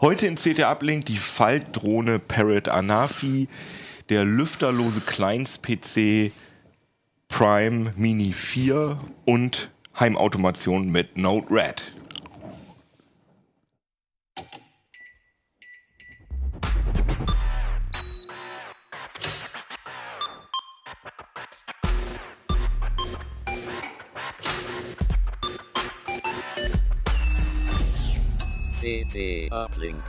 Heute in CT Uplink die Faltdrohne Parrot Anafi, der lüfterlose Kleinst-PC Prime Mini 4 und Heimautomation mit Node-RED. CT Uplink.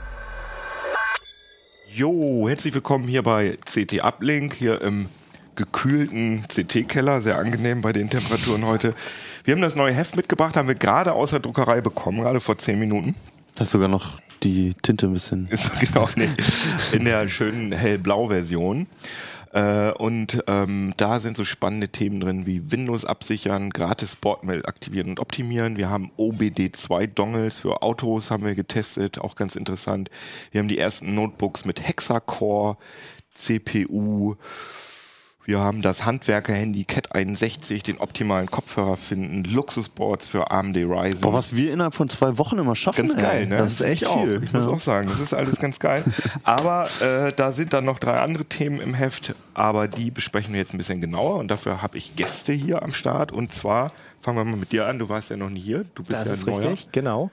Jo, herzlich willkommen hier bei CT Uplink, hier im gekühlten CT-Keller, sehr angenehm bei den Temperaturen heute. Wir haben das neue Heft mitgebracht, haben wir gerade aus der Druckerei bekommen, gerade vor zehn Minuten. Da ist sogar noch die Tinte ein bisschen. Ist genau nee, in der schönen hellblau-Version. Äh, und ähm, da sind so spannende Themen drin wie Windows absichern, gratis Sportmail aktivieren und optimieren. Wir haben OBD2-Dongles für Autos haben wir getestet, auch ganz interessant. Wir haben die ersten Notebooks mit Hexacore, CPU. Wir haben das Handwerker-Handy Cat 61, den optimalen Kopfhörer finden, Luxusboards für AMD Ryzen. Boah, was wir innerhalb von zwei Wochen immer schaffen. Ganz geil, ey. ne? Das ist echt ich auch. viel. Ich muss Ja. auch sagen, das ist alles ganz geil. Aber äh, da sind dann noch drei andere Themen im Heft, aber die besprechen wir jetzt ein bisschen genauer und dafür habe ich Gäste hier am Start. Und zwar fangen wir mal mit dir an. Du warst ja noch nie hier. Du bist Das ja ist neuer. richtig, genau.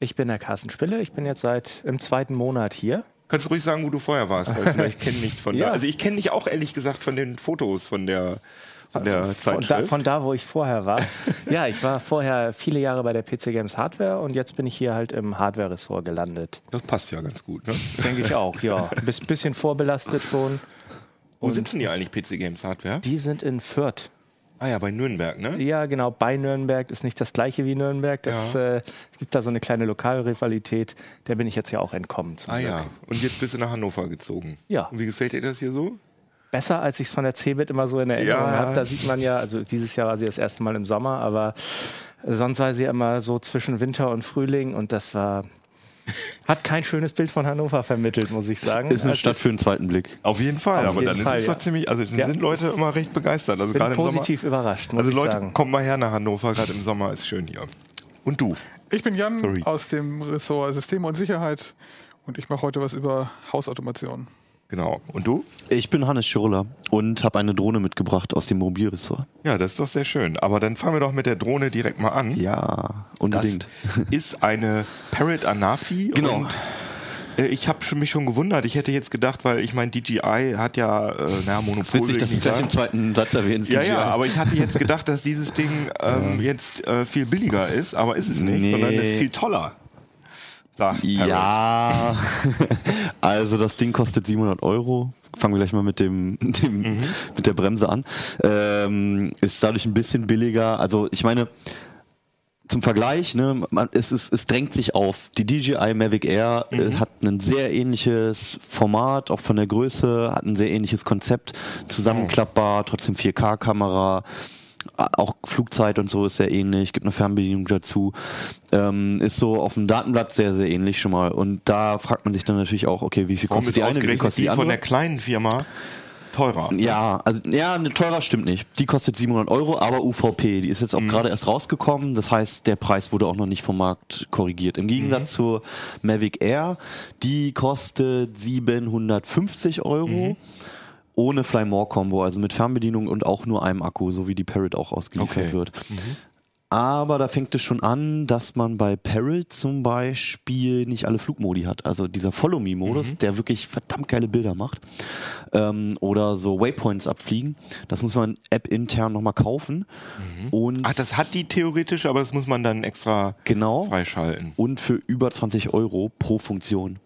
Ich bin der Carsten Spille. Ich bin jetzt seit im zweiten Monat hier. Kannst du ruhig sagen, wo du vorher warst, weil vielleicht kenne nicht von Ja. da. Also ich kenne dich auch ehrlich gesagt von den Fotos von der von der Von Zeitschrift. da, von da, wo ich vorher war. ja, ich war vorher viele Jahre bei der PC Games Hardware und jetzt bin ich hier halt im Hardware-Ressort gelandet. das passt ja ganz gut. Ne? Denke ich auch, ja. Bis bisschen vorbelastet schon. Wo sitzen die eigentlich PC Games Hardware? Die sind in Fürth. Ah ja, bei Nürnberg, ne? Ja, genau, bei Nürnberg. Ist nicht das gleiche wie Nürnberg. Das, Ja. äh, es gibt da so eine kleine Lokalrivalität. Der bin ich jetzt ja auch entkommen Ah Glück. ja. Und jetzt bist du nach Hannover gezogen. Ja. Und wie gefällt dir das hier so? besser, als ich es von der CeBIT immer so in Erinnerung Ja. habe. Da sieht man ja, also dieses Jahr war sie das erste Mal im Sommer, aber sonst war sie immer so zwischen Winter und Frühling und das war. Hat kein schönes Bild von Hannover vermittelt, muss ich sagen. Ist eine Also Stadt für einen zweiten Blick. Auf jeden Fall, Auf aber jeden dann Fall, ist es ja. doch ziemlich, also dann Ja. sind Leute immer recht begeistert. Also bin gerade im positiv Sommer. überrascht, muss Also ich Leute, sagen. kommt mal her nach Hannover, gerade im Sommer ist schön hier. Und du? Ich bin Jan Sorry. aus dem Ressort Systeme und Sicherheit und ich mache heute was über Hausautomation. Genau. Und du? Ich bin Hannes Schirler und habe eine Drohne mitgebracht aus dem Mobilressort. Ja, das ist doch sehr schön. Aber dann fangen wir doch mit der Drohne direkt mal an. Ja, Das unbedingt. ist eine Parrot Anafi. Genau. Und äh, ich habe mich schon gewundert. Ich hätte jetzt gedacht, weil ich meine, DJI hat ja, äh, naja, Monopol. Witzig, will dass ich du gleich im zweiten Satz erwähnst. Ja, DJI. ja, aber ich hatte jetzt gedacht, dass dieses Ding ähm, jetzt äh, viel billiger ist, aber ist es nicht, Nee. sondern es ist viel toller. Parrot. Ja, also das Ding kostet 700 Euro. Fangen wir gleich mal mit dem, dem Mhm. mit der Bremse an. Ähm, ist dadurch ein bisschen billiger. Also ich meine, zum Vergleich, ne, man, es, ist, es drängt sich auf. Die DJI Mavic Air äh, hat ein sehr ähnliches Format, auch von der Größe, hat ein sehr ähnliches Konzept, zusammenklappbar, trotzdem 4K-Kamera, auch Flugzeit und so ist sehr ähnlich, gibt eine Fernbedienung dazu, ähm, ist so auf dem Datenblatt sehr, sehr ähnlich schon mal. Und da fragt man sich dann natürlich auch, okay, wie viel Warum kostet die eine, wie viel kostet die die von andere? der kleinen Firma teurer? Ja, also ja, eine teurer stimmt nicht. Die kostet 700 Euro, aber UVP, die ist jetzt auch Mhm. gerade erst rausgekommen. Das heißt, der Preis wurde auch noch nicht vom Markt korrigiert. Im Gegensatz Mhm. zur Mavic Air, die kostet 750 Euro. Mhm. Ohne Fly More Combo, also mit Fernbedienung und auch nur einem Akku, so wie die Parrot auch ausgeliefert Okay. wird. Aber da fängt es schon an, dass man bei Peril zum Beispiel nicht alle Flugmodi hat. Also dieser Follow-Me-Modus, Mhm. der wirklich verdammt geile Bilder macht. Ähm, oder so Waypoints abfliegen. Das muss man app-intern nochmal kaufen. Und Mhm. Ach, das hat die theoretisch, aber das muss man dann extra genau freischalten. und für über 20 Euro pro Funktion.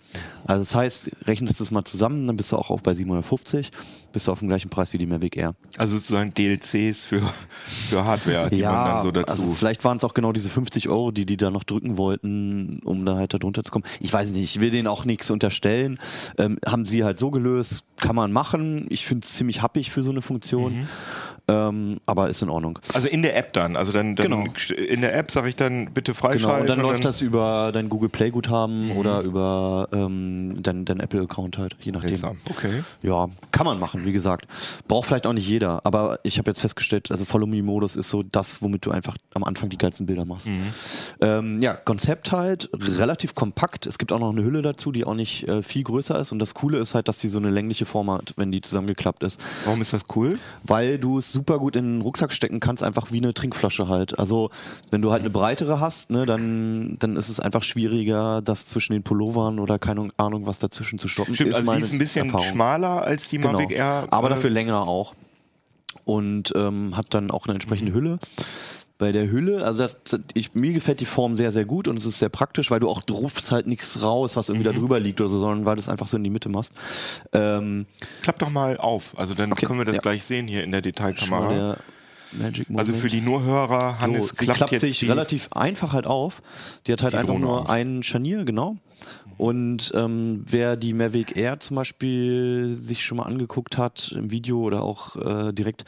Also das heißt, rechnest du es mal zusammen, dann bist du auch, auch bei 750, bist du auf dem gleichen Preis wie die Mavic Air. Also sozusagen DLCs für, für Hardware, die man dann so dazu. also vielleicht waren es auch genau diese 50 Euro, die die da noch drücken wollten, um da halt da drunter zu kommen. Ich weiß nicht, ich will denen auch nichts unterstellen. Ähm, haben sie halt so gelöst, kann man machen. Ich finde es ziemlich happig für so eine Funktion, Mhm. Ähm, aber ist in Ordnung. also in der App dann. Also dann, dann Genau. in der App sage ich dann bitte freischalten. Genau, und dann läuft das über dein Google Play Guthaben oder über ähm, dein, dein Apple Account halt, je nachdem. Seltsam. Okay. Ja, kann man machen, wie gesagt. Braucht vielleicht auch nicht jeder, aber ich habe jetzt festgestellt, also Follow Me Modus ist so das, womit du einfach am Anfang die geilsten Bilder machst. Ähm, ja, Konzept halt relativ kompakt. Es gibt auch noch eine Hülle dazu, die auch nicht äh, viel größer ist und das Coole ist halt, dass die so eine längliche Form hat, wenn die zusammengeklappt ist, Warum ist das cool? weil du es super gut in den Rucksack stecken kannst, einfach wie eine Trinkflasche halt. Also, wenn du halt eine breitere hast, ne, dann dann ist es einfach schwieriger, das zwischen den Pullovern oder keine Ahnung was dazwischen zu stoppen. Stimmt, also die ist ein bisschen Erfahrung. schmaler als die Genau. Mavic Air. Aber äh, dafür länger auch. Und ähm, hat dann auch eine entsprechende Hülle. Bei der Hülle, also das, ich, mir gefällt die Form sehr, sehr gut und es ist sehr praktisch, weil du auch rufst halt nichts raus, was irgendwie da drüber liegt oder so, sondern weil du es einfach so in die Mitte machst. Ähm, Klapp doch mal auf. Also dann Okay, können wir das ja. gleich sehen hier in der Detailkamera. Also für die Nurhörer, Hannes so, sie klappt, klappt jetzt sich relativ einfach halt auf. Die hat halt die einfach Drohne nur auf. ein Scharnier, genau. Und ähm, wer die Mavic Air zum Beispiel sich schon mal angeguckt hat im Video oder auch äh, direkt,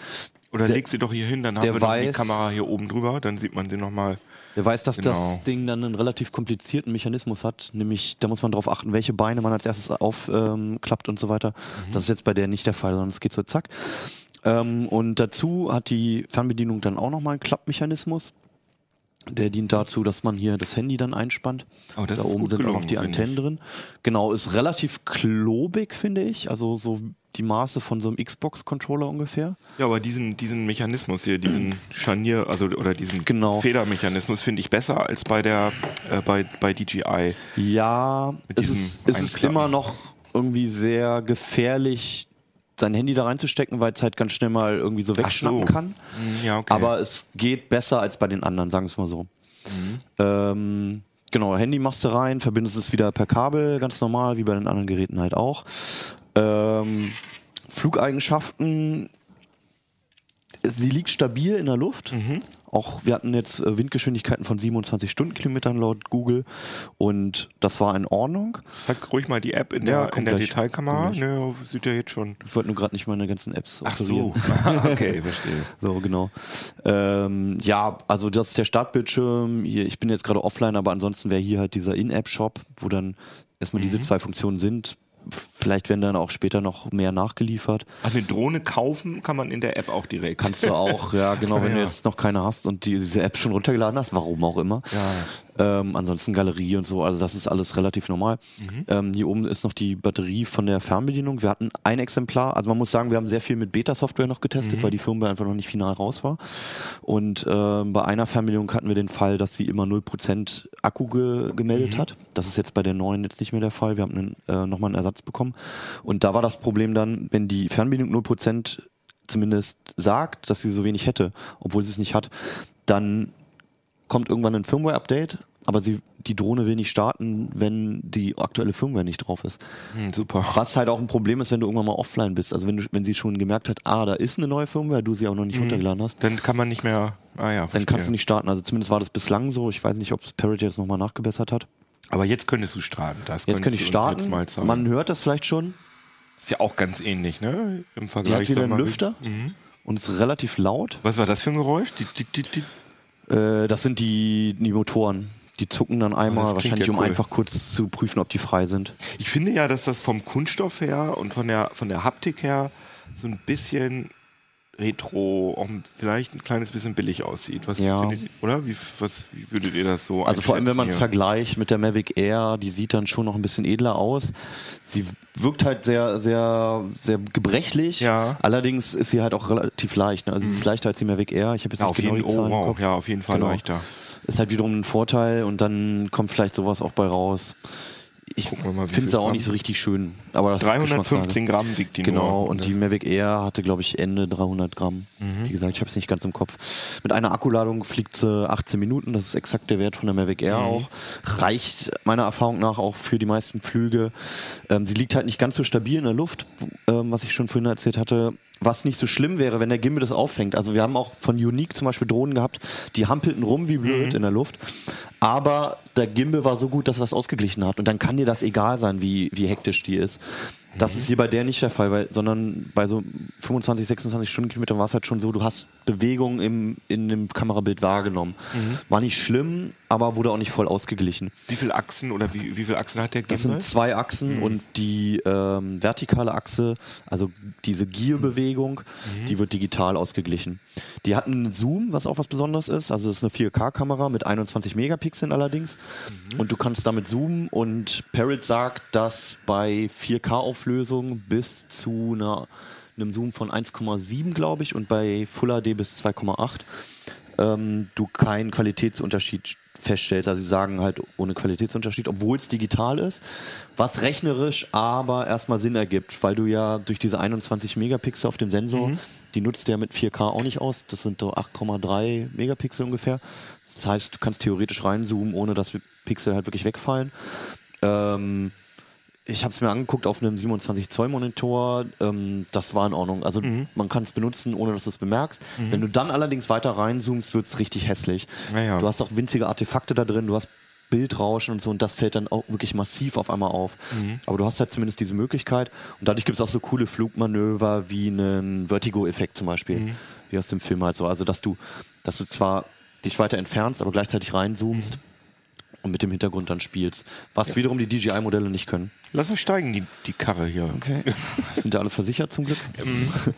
Oder der- leg sie doch hier hin, dann haben wir noch die weiß- Kamera hier oben drüber, dann sieht man sie nochmal. der weiß, dass Genau. das Ding dann einen relativ komplizierten Mechanismus hat. Nämlich, da muss man darauf achten, welche Beine man als erstes aufklappt ähm, und so weiter. Mhm. Das ist jetzt bei der nicht der Fall, sondern es geht so zack. Ähm, und dazu hat die Fernbedienung dann auch nochmal einen Klappmechanismus. Der dient dazu, dass man hier das Handy dann einspannt. Oh, da oben sind auch noch gelungen, die Antennen drin. Genau, ist relativ klobig, finde ich. Also so die Maße von so einem Xbox-Controller ungefähr. Ja, aber diesen, diesen Mechanismus hier, diesen Scharnier, also oder diesen Genau. Federmechanismus finde ich besser als bei der äh, bei, bei DJI. Ja, es ist, es ist immer noch irgendwie sehr gefährlich, sein Handy da reinzustecken, weil es halt ganz schnell mal irgendwie so wegschnappen so. kann. Hm, Ja, okay. Aber es geht besser als bei den anderen, sagen wir es mal so. Ähm, genau, Handy machst du rein, verbindest es wieder per Kabel, ganz normal, wie bei den anderen Geräten halt auch. Ähm, Flugeigenschaften, sie liegt stabil in der Luft. Auch wir hatten jetzt äh, Windgeschwindigkeiten von 27 Stundenkilometern laut Google und das war in Ordnung. Sag ruhig mal die App in Ja, der, in der. Detailkamera. Ne, sieht ja jetzt schon. Ich wollte nur gerade nicht meine ganzen Apps Ach offerieren. so. okay, verstehe. So, genau. Ähm, ja, also das ist der Startbildschirm. Hier, ich bin jetzt gerade offline, aber ansonsten wäre hier halt dieser In-App-Shop, wo dann erstmal diese zwei Funktionen sind. Vielleicht werden dann auch später noch mehr nachgeliefert. Ach, eine Drohne kaufen kann man in der App auch direkt. Kannst du auch, ja, genau, wenn Ja. du jetzt noch keine hast und die, diese App schon runtergeladen hast, warum auch immer. Ja. Ähm, ansonsten Galerie und so, also das ist alles relativ normal. Mhm. Ähm, hier oben ist noch die Batterie von der Fernbedienung. Wir hatten ein Exemplar, also man muss sagen, wir haben sehr viel mit Beta-Software noch getestet, Mhm. weil die Firmware einfach noch nicht final raus war. Und ähm, bei einer Fernbedienung hatten wir den Fall, dass sie immer 0% Akku ge gemeldet Mhm. hat. Das ist jetzt bei der neuen jetzt nicht mehr der Fall. Wir haben einen, äh, nochmal einen Ersatz bekommen. Und da war das Problem dann, wenn die Fernbedienung 0% zumindest sagt, dass sie so wenig hätte, obwohl sie es nicht hat, dann kommt irgendwann ein Firmware-Update, aber sie, die Drohne will nicht starten, wenn die aktuelle Firmware nicht drauf ist. Hm, super. Was halt auch ein Problem ist, wenn du irgendwann mal offline bist. Also wenn, du, wenn sie schon gemerkt hat, ah, da ist eine neue Firmware, du sie auch noch nicht runtergeladen hast, Dann kann man nicht mehr. Ah ja, dann verstehe. kannst du nicht starten. Also zumindest war das bislang so. Ich weiß nicht, ob es Parrot jetzt nochmal nachgebessert hat. Aber jetzt könntest du starten. Das Jetzt könntest kann ich starten. Man hört das vielleicht schon. ist ja auch ganz ähnlich, ne? Im Die Vergleich. hat wieder einen. Lüfter Mhm. und ist relativ laut. Was war das für ein Geräusch? Die, die, die, die. Äh, das sind die, die Motoren. Die zucken dann einmal, das klingt wahrscheinlich ja um cool. einfach kurz zu prüfen, ob die frei sind. Ich finde ja, dass das vom Kunststoff her und von der, von der Haptik her so ein bisschen retro, auch vielleicht ein kleines bisschen billig aussieht. Was Ja. findet ihr, oder? Wie, was, wie würdet ihr das so Also vor allem, wenn man es vergleicht mit der Mavic Air, die sieht dann schon noch ein bisschen edler aus. Sie wirkt halt sehr, sehr, sehr gebrechlich. Ja. Allerdings ist sie halt auch relativ leicht. Ne? Also sie ist leichter als die Mavic Air. Ich habe jetzt Ja, nicht genau jeden, die oh, Zahlen im wow, Kopf. ja, auf jeden Fall Genau. leichter. Ist halt wiederum ein Vorteil und dann kommt vielleicht sowas auch bei raus. Ich finde sie viel auch Gramm. nicht so richtig schön. Aber das ist 315 Geschmackssache. Gramm wiegt die Genau, nur. und die Mavic Air hatte, glaube ich, Ende 300 Gramm. Mhm. Wie gesagt, ich habe es nicht ganz im Kopf. Mit einer Akkuladung fliegt sie 18 Minuten, das ist exakt der Wert von der Mavic Mhm. Air auch. Reicht meiner Erfahrung nach auch für die meisten Flüge. Ähm, sie liegt halt nicht ganz so stabil in der Luft, ähm, was ich schon vorhin erzählt hatte. Was nicht so schlimm wäre, wenn der Gimbal das auffängt. Also wir haben auch von Unique zum Beispiel Drohnen gehabt, die hampelten rum wie blöd Mhm. in der Luft. Aber der Gimbal war so gut, dass er das ausgeglichen hat. Und dann kann dir das egal sein, wie, wie hektisch die ist. Das ist hier bei der nicht der Fall, weil, sondern bei so 25, 26 Stundenkilometern war es halt schon so, du hast Bewegung im, in dem Kamerabild wahrgenommen. War nicht schlimm, aber wurde auch nicht voll ausgeglichen. Wie viele Achsen oder wie, wie viele Achsen hat der Das Gimbal? sind zwei Achsen und die ähm, vertikale Achse, also diese Gearbewegung, die wird digital ausgeglichen. Die hatten einen Zoom, was auch was Besonderes ist. Also das ist eine 4K-Kamera mit 21 Megapixeln allerdings. Und du kannst damit zoomen und Parrot sagt, dass bei 4K-Auflösung bis zu einer, einem Zoom von 1,7, glaube ich, und bei Full HD bis 2,8 ähm, du keinen Qualitätsunterschied feststellst. Also sie sagen halt ohne Qualitätsunterschied, obwohl es digital ist, was rechnerisch aber erstmal Sinn ergibt, weil du ja durch diese 21 Megapixel auf dem Sensor, die nutzt der mit 4K auch nicht aus, das sind so 8,3 Megapixel ungefähr. Das heißt, du kannst theoretisch reinzoomen, ohne dass Pixel halt wirklich wegfallen. Ähm, ich habe es mir angeguckt auf einem 27 Zoll Monitor. Ähm, das war in Ordnung. Also man kann es benutzen, ohne dass du es bemerkst. Wenn du dann allerdings weiter reinzoomst, wird es richtig hässlich. Naja. Du hast auch winzige Artefakte da drin. Du hast Bildrauschen und so und das fällt dann auch wirklich massiv auf einmal auf. Aber du hast halt zumindest diese Möglichkeit und dadurch gibt es auch so coole Flugmanöver wie einen Vertigo-Effekt zum Beispiel, wie aus dem Film halt so. Also dass du, dass du zwar dich weiter entfernst, aber gleichzeitig reinzoomst und mit dem Hintergrund dann spielst, was wiederum die DJI-Modelle nicht können. Lass uns steigen, die, die Karre hier. Okay. Sind ja alle versichert zum Glück.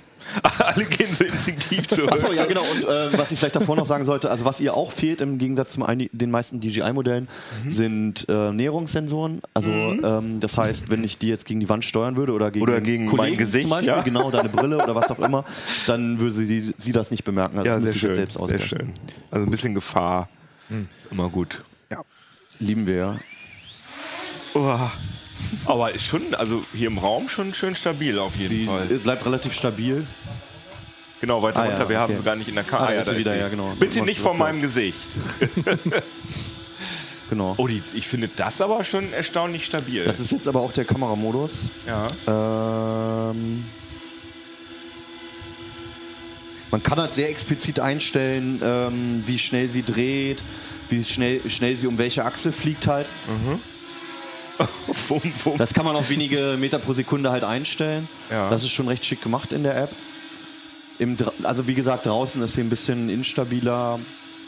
Alle gehen so instinktiv zurück. Achso, ja genau. Und äh, was ich vielleicht davor noch sagen sollte, also was ihr auch fehlt im Gegensatz zu den meisten DJI-Modellen, sind äh, Näherungssensoren. Also ähm, das heißt, wenn ich die jetzt gegen die Wand steuern würde oder gegen, Oder gegen Kollegen mein Gesicht, zum Beispiel, ja. genau, deine Brille oder was auch immer, dann würde sie, sie das nicht bemerken. Also Ja, das sehr müsste ich jetzt schön. selbst Sehr schön. Also ein bisschen Gefahr. Immer gut. Lieben wir ja. Oh. Aber ist schon, also hier im Raum schon schön stabil auf jeden Die Fall. bleibt relativ stabil. Genau, weiter Ah, ja, runter. Wir haben okay. sie gar nicht in der Kamera. Ah, ist sie wieder, sie. ja, genau. Bitte nicht vor sie meinem Gesicht. Genau. Oh, die, ich finde das aber schon erstaunlich stabil. Das ist jetzt aber auch der Kameramodus. ja. Ähm, man kann halt sehr explizit einstellen, ähm, wie schnell sie dreht, wie schnell, schnell sie um welche Achse fliegt halt. Wum. Das kann man auf wenige Meter pro Sekunde halt einstellen. Ja. Das ist schon recht schick gemacht in der App. Im, also wie gesagt, draußen ist sie ein bisschen instabiler.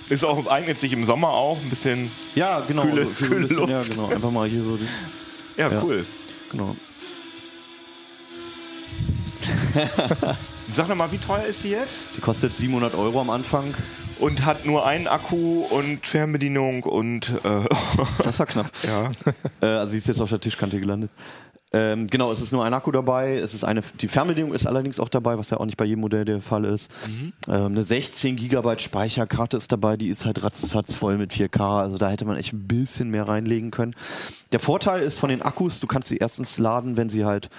Ist auch, eignet sich im Sommer auch ein bisschen. Ja, genau. Kühle- so für so ein kühle bisschen, Luft. ja, genau. Einfach mal hier so. Die, Ja, Ja. cool. genau. Sag noch mal, wie teuer ist sie jetzt? Die kostet 700 Euro am Anfang. Und hat nur einen Akku und Fernbedienung und. Äh, Das war knapp. ja. Äh, also sie ist jetzt auf der Tischkante gelandet. Ähm, genau, es ist nur ein Akku dabei. Es ist eine, die Fernbedienung ist allerdings auch dabei, was ja auch nicht bei jedem Modell der Fall ist. Ähm, eine 16 GB Speicherkarte ist dabei, die ist halt ratzfatz voll mit 4K. Also da hätte man echt ein bisschen mehr reinlegen können. Der Vorteil ist von den Akkus, du kannst sie erstens laden, wenn sie halt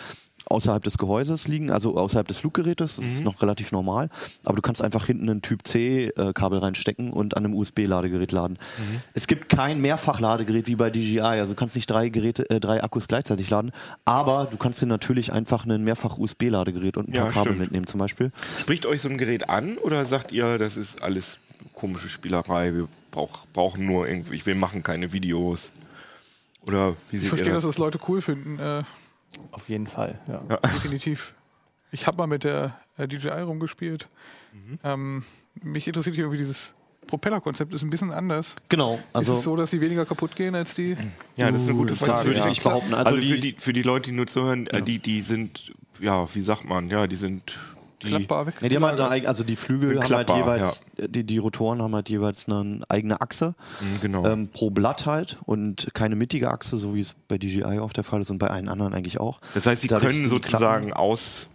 außerhalb des Gehäuses liegen, also außerhalb des Fluggerätes. Das ist noch relativ normal. Aber du kannst einfach hinten ein Typ C-Kabel reinstecken und an einem USB-Ladegerät laden. Es gibt kein Mehrfachladegerät wie bei DJI. Also du kannst nicht drei Geräte, äh, drei Akkus gleichzeitig laden. Aber du kannst dir natürlich einfach ein Mehrfach-USB-Ladegerät und ein Ja, paar Kabel stimmt. mitnehmen zum Beispiel. Spricht euch so ein Gerät an oder sagt ihr, das ist alles komische Spielerei, wir brauch, brauchen nur irgendwie, wir machen keine Videos? Oder wie Ich verstehe, dass das? das Leute cool finden. Äh, Auf jeden Fall, ja. definitiv. Ich habe mal mit der äh, DJI rumgespielt. Mhm. Ähm, mich interessiert hier irgendwie dieses Propellerkonzept ist ein bisschen anders. Genau. Also ist es so, dass die weniger kaputt gehen als die? Ja, das ist eine gute das Frage. würde ich ja. nicht behaupten. Also, Also, für, die, für die Leute, die nur zuhören, äh, die, die sind, ja, wie sagt man, ja, die sind die, Klappbar weg. Ja, die haben halt also die Flügel haben halt jeweils, die, die Rotoren haben halt jeweils eine eigene Achse Mhm, genau. ähm, pro Blatt halt und keine mittige Achse, so wie es bei DJI oft der Fall ist und bei allen anderen eigentlich auch. das heißt, die dadurch können sozusagen aus,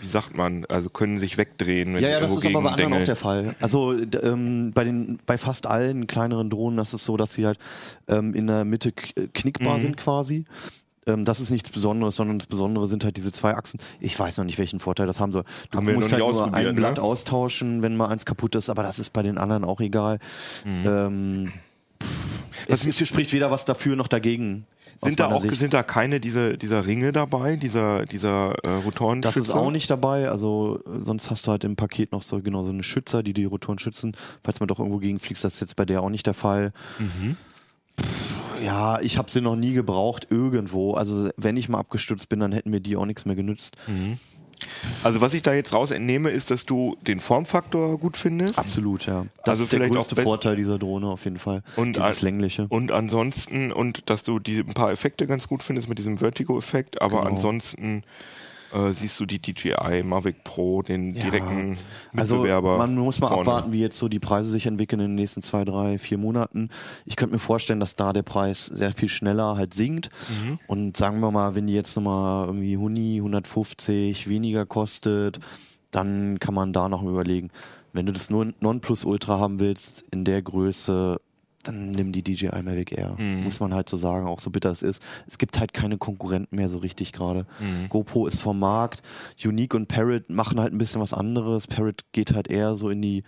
wie sagt man, also können sich wegdrehen, wenn Ja, ja, das ist aber bei anderen auch der Fall. Also ähm, bei den bei fast allen kleineren Drohnen, das ist so, dass sie halt ähm, in der Mitte äh, knickbar Mhm. sind quasi. Ähm, das ist nichts Besonderes, sondern das Besondere sind halt diese zwei Achsen. Ich weiß noch nicht, welchen Vorteil das haben soll. Du Haben musst halt nicht nur ein Blatt ne? austauschen, wenn mal eins kaputt ist, aber das ist bei den anderen auch egal. Mhm. Ähm, es, es spricht weder was dafür noch dagegen. Sind da auch Sicht. sind da keine dieser, dieser Ringe dabei, dieser, dieser äh, Das Rotorenschützer? ist auch nicht dabei. Also äh, sonst hast du halt im Paket noch so genau so eine Schützer, die die Rotoren schützen. Falls man doch irgendwo gegenfliegt, das ist jetzt bei der auch nicht der Fall. Mhm. Ja, ich habe sie noch nie gebraucht irgendwo. Also wenn ich mal abgestürzt bin, dann hätten mir die auch nichts mehr genützt. Also was ich da jetzt raus entnehme, ist, dass du den Formfaktor gut findest. Absolut, ja. Das Also ist der vielleicht auch größte Vorteil dieser Drohne auf jeden Fall. Und Dieses an- längliche. Und ansonsten, und dass du die, ein paar Effekte ganz gut findest mit diesem Vertigo-Effekt, aber Genau. ansonsten äh, siehst du die DJI Mavic Pro, den Ja. direkten Also Mitbewerber. man muss mal vorne. abwarten, wie jetzt so die Preise sich entwickeln in den nächsten zwei, drei, vier Monaten. Ich könnte mir vorstellen, dass da der Preis sehr viel schneller halt sinkt. Mhm. Und sagen wir mal, wenn die jetzt nochmal irgendwie Huni 150 weniger kostet, dann kann man da noch überlegen. Wenn du das nur Nonplusultra haben willst, in der Größe, dann nimm die DJI Mavic Air. Mhm. Muss man halt so sagen, auch so bitter es ist. Es gibt halt keine Konkurrenten mehr so richtig gerade. Mhm. GoPro ist vom Markt. Unique und Parrot machen halt ein bisschen was anderes. Parrot geht halt eher so in die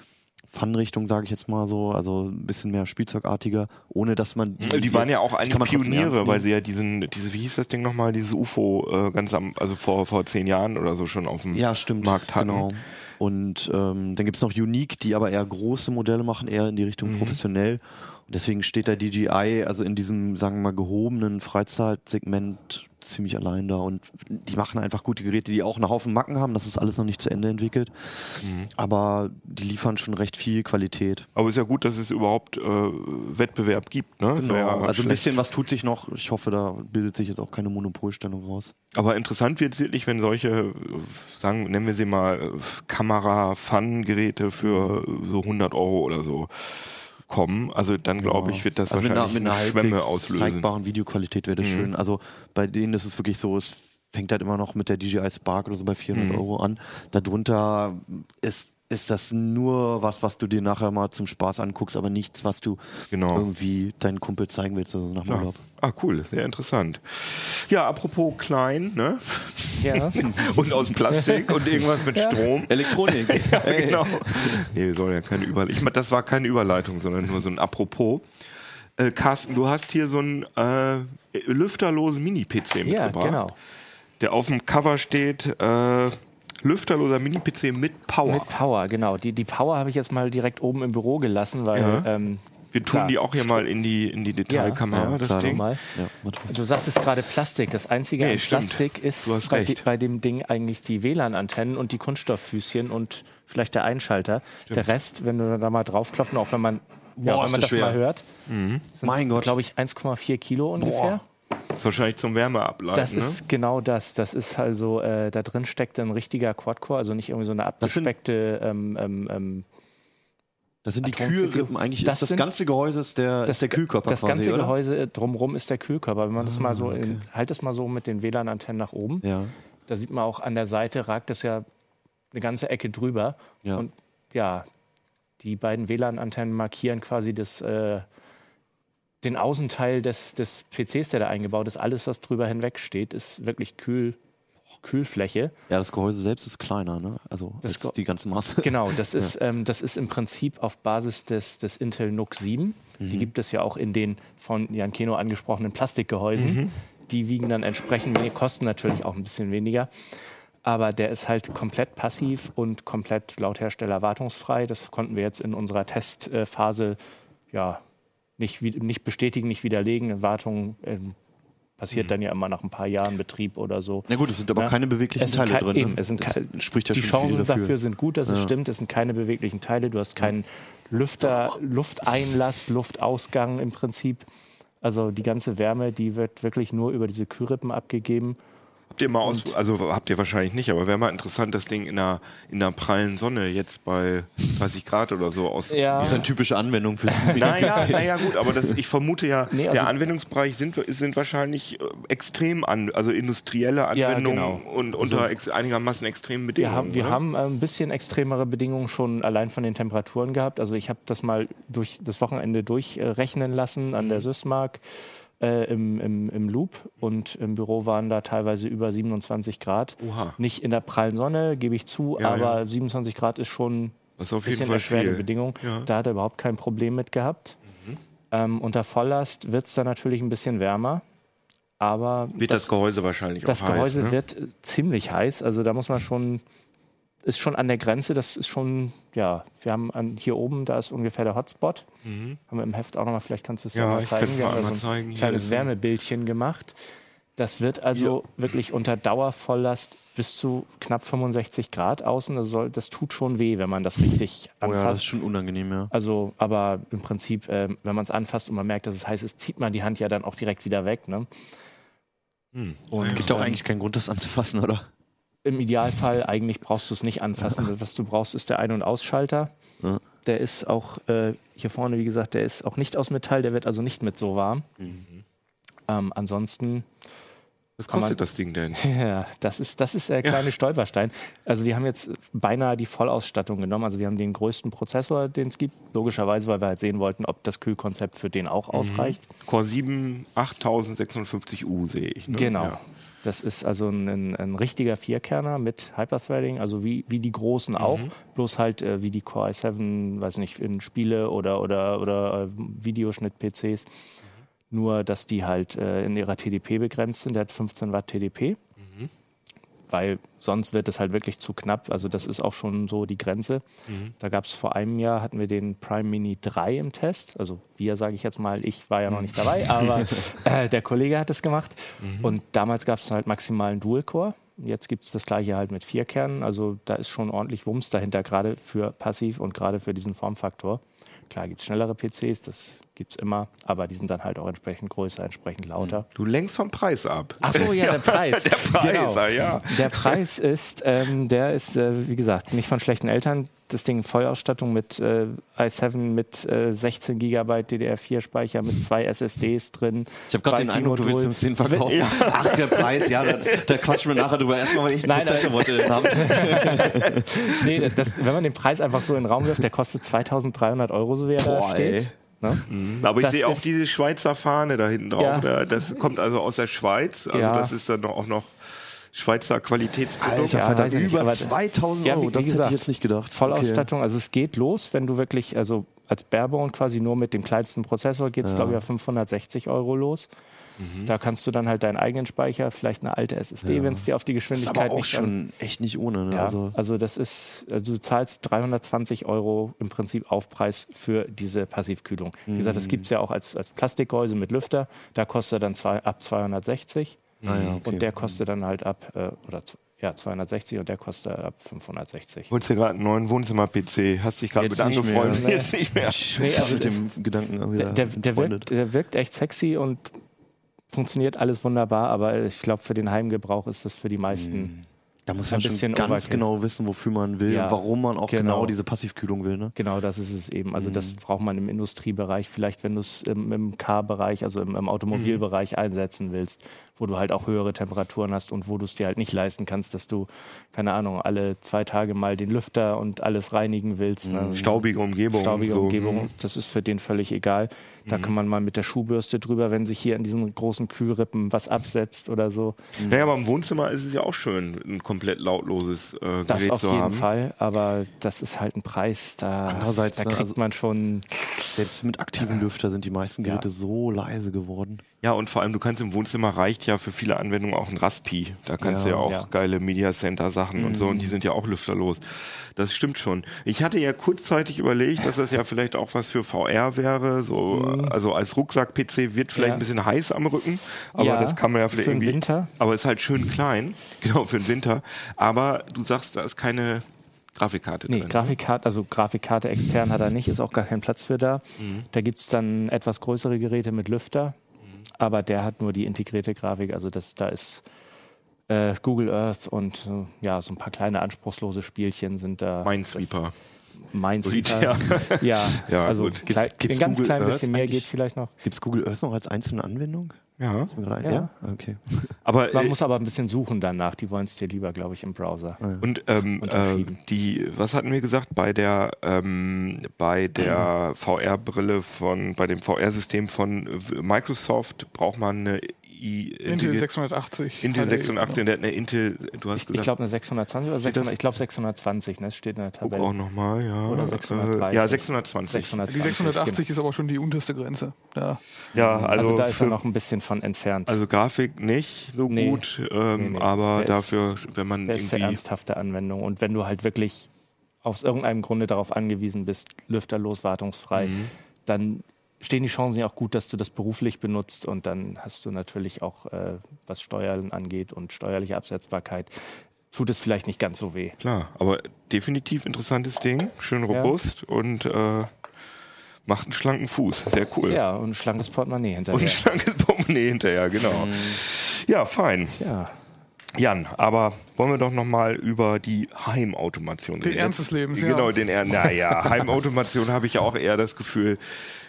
Fun-Richtung, sage ich jetzt mal so. Also ein bisschen mehr spielzeugartiger, ohne dass man. Die waren ja auch eigentlich Pioniere, weil sie ja diesen, diese, wie hieß das Ding nochmal, dieses UFO äh, ganz am, also vor, vor zehn Jahren oder so schon auf dem Ja, stimmt. Markt hatten. Genau. Und ähm, dann gibt's noch Unique, die aber eher große Modelle machen, eher in die Richtung Mhm. Und deswegen steht der DJI also in diesem, sagen wir mal, gehobenen Freizeitsegment ziemlich allein da. Und die machen einfach gute Geräte, die auch einen Haufen Macken haben. Das ist alles noch nicht zu Ende entwickelt. Mhm. Aber die liefern schon recht viel Qualität. Aber ist ja gut, dass es überhaupt äh, Wettbewerb gibt, ne? Wär ja also ein schlecht. bisschen was tut sich noch. Ich hoffe, da bildet sich jetzt auch keine Monopolstellung raus. Aber interessant wird es wirklich, wenn solche, äh, sagen, nennen wir sie mal, äh, Kamera-Fun-Geräte für so 100 Euro oder so kommen. Also dann glaube ich, wird das also mit einer, wahrscheinlich mit einer eine Schwemme auslösen. zeigbaren Videoqualität wäre das Mhm. schön. Also bei denen ist es wirklich so, es fängt halt immer noch mit der DJI Spark oder so bei 400 Mhm. Euro an. Darunter ist, ist das nur was, was du dir nachher mal zum Spaß anguckst, aber nichts, was du Genau. irgendwie deinen Kumpel zeigen willst also nach dem Ja. Urlaub. Ah, cool, sehr interessant. Ja, apropos klein, ne? Ja. Und aus Plastik und irgendwas mit Strom. Elektronik. Ja, genau. Nee, soll ja keine Überleitung. Ich meine, das war keine Überleitung, sondern nur so ein Apropos. Äh, Carsten, du hast hier so einen äh, lüfterlosen Mini-PC ja, mitgebracht. genau. Der auf dem Cover steht, äh, lüfterloser Mini-PC mit Power. Mit Power, genau. Die, die Power habe ich jetzt mal direkt oben im Büro gelassen, weil Ja. ähm, Wir tun klar, die auch hier mal in die, in die Detailkamera, Ja, das klar, Ding. mal. Ja. Du sagtest gerade Plastik. Das einzige Nee, an stimmt. Plastik ist bei, bei dem Ding eigentlich die WLAN-Antennen und die Kunststofffüßchen und vielleicht der Einschalter. Der Rest, wenn du da mal draufklopfen, auch wenn man, ja, Boah, wenn ist man das das schwer. mal hört, Mein Gott. glaube ich 1,4 Kilo ungefähr. Das ist wahrscheinlich zum Wärmeableiten, Das ne? ist genau das. Das ist also, äh, da drin steckt ein richtiger Quad-Core, also nicht irgendwie so eine Das abgespeckte ähm, ähm, ähm, Das sind die. Kühlrippen. Eigentlich Das ist das sind- ganze Gehäuse ist der, ist der Kühlkörper Das quasi, ganze oder? Gehäuse drumherum ist der Kühlkörper. Wenn man das mal so, okay. in, halt das mal so mit den WLAN-Antennen nach oben. Ja. Da sieht man auch an der Seite ragt es ja eine ganze Ecke drüber. Ja. Und ja, die beiden WLAN-Antennen markieren quasi das, äh, den Außenteil des, des PCs, der da eingebaut ist. Alles, was drüber hinweg steht, ist wirklich Kühl, Kühlfläche. ja, das Gehäuse selbst ist kleiner, ne? Also Das als die ganze Masse. Genau, das ist, ähm, das ist im Prinzip auf Basis des, des Intel NUC 7. Die gibt es ja auch in den von Jan Keno angesprochenen Plastikgehäusen. Die wiegen dann entsprechend weniger, kosten natürlich auch ein bisschen weniger. Aber der ist halt komplett passiv und komplett laut Hersteller wartungsfrei. Das konnten wir jetzt in unserer Testphase ja, nicht, nicht bestätigen, nicht widerlegen. Wartung ähm, passiert dann ja immer nach ein paar Jahren Betrieb oder so. Na gut, es sind aber Ja. keine beweglichen Es Teile drin. eben, ne? es sind spricht ja die schon viel Chancen dafür. dafür. sind gut, dass es Ja. stimmt. Es sind keine beweglichen Teile. Du hast keinen Lüfter, Lufteinlass, Luftausgang im Prinzip. Also die ganze Wärme, die wird wirklich nur über diese Kühlrippen abgegeben. Habt ihr mal aus, also habt ihr wahrscheinlich nicht, aber wäre mal interessant, das Ding in einer, in einer prallen Sonne jetzt bei 30 Grad oder so aus. Ja. Das ist eine typische Anwendung für Naja, naja, gut, aber das, ich vermute ja, Nee, also- der Anwendungsbereich sind, sind wahrscheinlich äh, extrem an, also industrielle Ja, Anwendungen genau. und unter ex, einigermaßen extremen Bedingungen. Wir haben, wir oder? haben äh, ein bisschen extremere Bedingungen schon allein von den Temperaturen gehabt. Also ich habe das mal durch das Wochenende durchrechnen lassen an Mhm. der Sysmark äh, im, im, im Loop und im Büro waren da teilweise über 27 Grad. Oha. Nicht in der prallen Sonne, gebe ich zu, Ja, aber ja. 27 Grad ist schon ein Das ist auf jeden bisschen Fall erschwerte viel. Bedingung. Ja. Mhm. Da hat er überhaupt kein Problem mit gehabt. Ähm, unter Volllast wird es dann natürlich ein bisschen wärmer. Aber Wird das, Gehäuse wahrscheinlich das auch Gehäuse heiß, ne? wird ziemlich heiß. Also da muss man schon, ist schon an der Grenze. Das ist schon, ja, wir haben an, hier oben, da ist ungefähr der Hotspot. Haben wir im Heft auch nochmal, vielleicht kannst du es ja, Mhm. Ja, mal ich zeigen. Wir mal haben einmal so ein zeigen. Hier kleines ist- Wärmebildchen gemacht. Das wird also wirklich unter Dauervolllast bis zu knapp 65 Grad außen. Das, soll, das tut schon weh, wenn man das richtig Oh ja, das ist anfasst. schon unangenehm, ja. also, aber im Prinzip, ähm, wenn man es anfasst und man merkt, dass es heiß ist, zieht man die Hand ja dann auch direkt wieder weg. Ne? Hm. Und, Gibt auch ähm, eigentlich keinen Grund, das anzufassen, oder? Im Idealfall eigentlich brauchst du es nicht anfassen. Was du brauchst, ist der Ein- und Ausschalter. Ja. Der ist auch äh, hier vorne, wie gesagt, der ist auch nicht aus Metall, der wird also nicht mit so warm. Ähm, ansonsten, Was kann man- kostet das Ding denn? ja, das ist, das ist der kleine Stolperstein. Also wir haben jetzt beinahe die Vollausstattung genommen. Also wir haben den größten Prozessor, den es gibt. Logischerweise, weil wir halt sehen wollten, ob das Kühlkonzept für den auch ausreicht. Core 7 8650U sehe ich. Ne? Genau. Ja. Das ist also ein, ein, ein richtiger Vierkerner mit Hyperthreading, also wie, wie die großen auch, bloß halt äh, wie die Core i7, weiß nicht, in Spiele oder, oder, oder äh, Videoschnitt-PCs. Nur, dass die halt äh, in ihrer TDP begrenzt sind. Der hat 15 Watt TDP. Weil sonst wird es halt wirklich zu knapp. Also das ist auch schon so die Grenze. Da gab es vor einem Jahr, hatten wir den Prime Mini 3 im Test. Also wir, sage ich jetzt mal, ich war ja noch nicht dabei, aber äh, der Kollege hat es gemacht. Und damals gab es halt maximalen Dual-Core. Jetzt gibt es das gleiche halt mit vier Kernen. Also da ist schon ordentlich Wumms dahinter, gerade für Passiv und gerade für diesen Formfaktor. Klar gibt es schnellere PCs, das gibt es immer, aber die sind dann halt auch entsprechend größer, entsprechend lauter. Du lenkst vom Preis ab. Ach so, ja, der Preis. Der Preis, Genau. ja. Der Preis ist, ähm, der ist, äh, wie gesagt, nicht von schlechten Eltern. Das Ding Vollausstattung mit äh, i7 mit äh, 16 GB DDR4-Speicher mit zwei SSDs drin. Ich habe gerade den Eindruck, du willst uns den verkaufen. Ach, der Preis, ja, da, da quatschen wir nachher drüber. Erstmal, weil ich einen Prozessor wollte haben. Nee, das, wenn man den Preis einfach so in den Raum wirft, der kostet 2300 Euro, so wie er da Boah, steht. ey. Ne? Aber ich sehe auch diese Schweizer Fahne da hinten drauf. Ja. Da, das kommt also aus der Schweiz. Also Ja. das ist dann auch noch Schweizer Qualitätsprodukt. Alter, Ja, ich nicht, über aber- 2000 Ja, Euro, wie- wie das hätte gesagt, ich jetzt nicht gedacht. Vollausstattung, also es geht los, wenn du wirklich, also als Barebone quasi nur mit dem kleinsten Prozessor geht es, glaube ich, auf 560 Euro los. Mhm. Da kannst du dann halt deinen eigenen Speicher, vielleicht eine alte SSD, wenn es dir auf die Das ist Geschwindigkeit aber auch an- schon echt nicht ohne. Ne? Ja, Also, also, das ist, also du zahlst 320 Euro im Prinzip Aufpreis für diese Passivkühlung. Wie gesagt, Mhm. das gibt es ja auch als, als Plastikgehäuse mit Lüfter. Da kostet er dann zwei, ab 260 ah, ja, okay. und der kostet dann halt ab, äh, oder ja, 260 und der kostet ab 560. Holst dir gerade einen neuen Wohnzimmer-PC, hast dich gerade mit nicht angefreundet. mehr. Jetzt nicht mehr. Ich Nee, also mit dem Gedanken wieder Der, der, der, wirkt, der wirkt echt sexy und funktioniert alles wunderbar, aber ich glaube, für den Heimgebrauch ist das für die meisten. Da muss man schon ganz Overkill. genau wissen, wofür man will Ja, und warum man auch genau. genau. diese Passivkühlung will. Ne? Genau, das ist es eben. Also Mhm. das braucht man im Industriebereich, vielleicht wenn du es im, im Car-Bereich, also im, im Automobilbereich Mhm. einsetzen willst, wo du halt auch höhere Temperaturen hast und wo du es dir halt nicht leisten kannst, dass du, keine Ahnung, alle zwei Tage mal den Lüfter und alles reinigen willst. Ne? Staubige Umgebung. Staubige so. Umgebung, Mhm. das ist für den völlig egal. Da kann man mal mit der Schuhbürste drüber, wenn sich hier in diesen großen Kühlrippen was absetzt oder so. Naja, aber im Wohnzimmer ist es ja auch schön, ein komplett lautloses äh, Das Gerät auf zu jeden haben. Fall, aber das ist halt ein Preis, da, Andererseits, da ne, kriegt also- man schon. Selbst mit aktiven Lüfter sind die meisten Ja. Geräte so leise geworden. Ja, und vor allem, du kannst im Wohnzimmer reicht ja für viele Anwendungen auch ein Raspi. Da kannst Ja, du ja auch ja. geile Media Center Sachen und so und die sind ja auch lüfterlos. Das stimmt schon. Ich hatte ja kurzzeitig überlegt, dass das ja vielleicht auch was für VR wäre, so also als Rucksack-PC wird vielleicht Ja. ein bisschen heiß am Rücken, aber Ja, das kann man ja vielleicht für den irgendwie. Winter. Aber ist halt schön klein, genau für den Winter. Aber du sagst, da ist keine Grafikkarte Nee, drin. Grafikkarte, also Grafikkarte extern hat er nicht, ist auch gar kein Platz für da. Mhm. Da gibt es dann etwas größere Geräte mit Lüfter, aber der hat nur die integrierte Grafik, also das, da ist Äh, Google Earth und äh, ja, so ein paar kleine anspruchslose Spielchen sind da. Minesweeper. Minesweeper. Ja. Ja, Ja, also gut. Gibt's- gibt's ein ganz Google klein Earth bisschen mehr geht vielleicht noch. Gibt es Google Earth noch als einzelne Anwendung? Ja. Ja. ja? Okay. Aber Man äh, muss aber ein bisschen suchen danach. Die wollen es dir lieber, glaube ich, im Browser. Und ähm, äh, Unterschieden. die, was hatten wir gesagt, bei der ähm, bei der VR-Brille von, bei dem VR-System von Microsoft braucht man eine I, Intel Intel 680. Intel HD, 680 genau. und der hat eine Intel, du hast Ich gesagt, glaube eine 620 oder Steht das- 600, ich glaube 620, ne? Das steht in der guck Tabelle. auch nochmal, ja. Oder Äh, 630. ja, 620. 620, Die 680 genau. ist aber schon die unterste Grenze. Da. Ja, Also, also, da ist er noch ein bisschen von entfernt. also Grafik nicht so Nee. gut, ähm, Nee, nee. aber Der ist- dafür, wenn man Der ist für irgendwie ernsthafte Anwendung. Und wenn du halt wirklich aus irgendeinem Grunde darauf angewiesen bist, lüfterlos, wartungsfrei, Mhm. dann stehen die Chancen ja auch gut, dass du das beruflich benutzt und dann hast du natürlich auch, äh, was Steuern angeht und steuerliche Absetzbarkeit, tut es vielleicht nicht ganz so weh. Klar, aber definitiv interessantes Ding, schön robust und äh, macht einen schlanken Fuß. Sehr cool. Ja, und ein schlankes Portemonnaie Und hinterher. ein schlankes Portemonnaie hinterher, genau. Ja, fein. ja, Jan, aber wollen wir doch nochmal über die Heimautomation Den reden. Ernst des Lebens, ja. Genau, den Ernst. Naja, Heimautomation habe ich ja auch eher das Gefühl,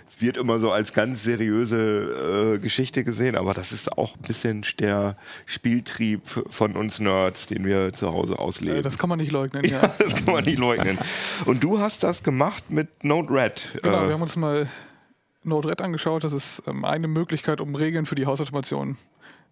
es wird immer so als ganz seriöse äh, Geschichte gesehen, aber das ist auch ein bisschen der Spieltrieb von uns Nerds, den wir zu Hause ausleben. Äh, das kann man nicht leugnen. ja, Ja. das kann man nicht leugnen. Und du hast das gemacht mit Node-RED. Genau, Äh, wir haben uns mal Node-RED angeschaut. Das ist ähm, eine Möglichkeit, um Regeln für die Hausautomation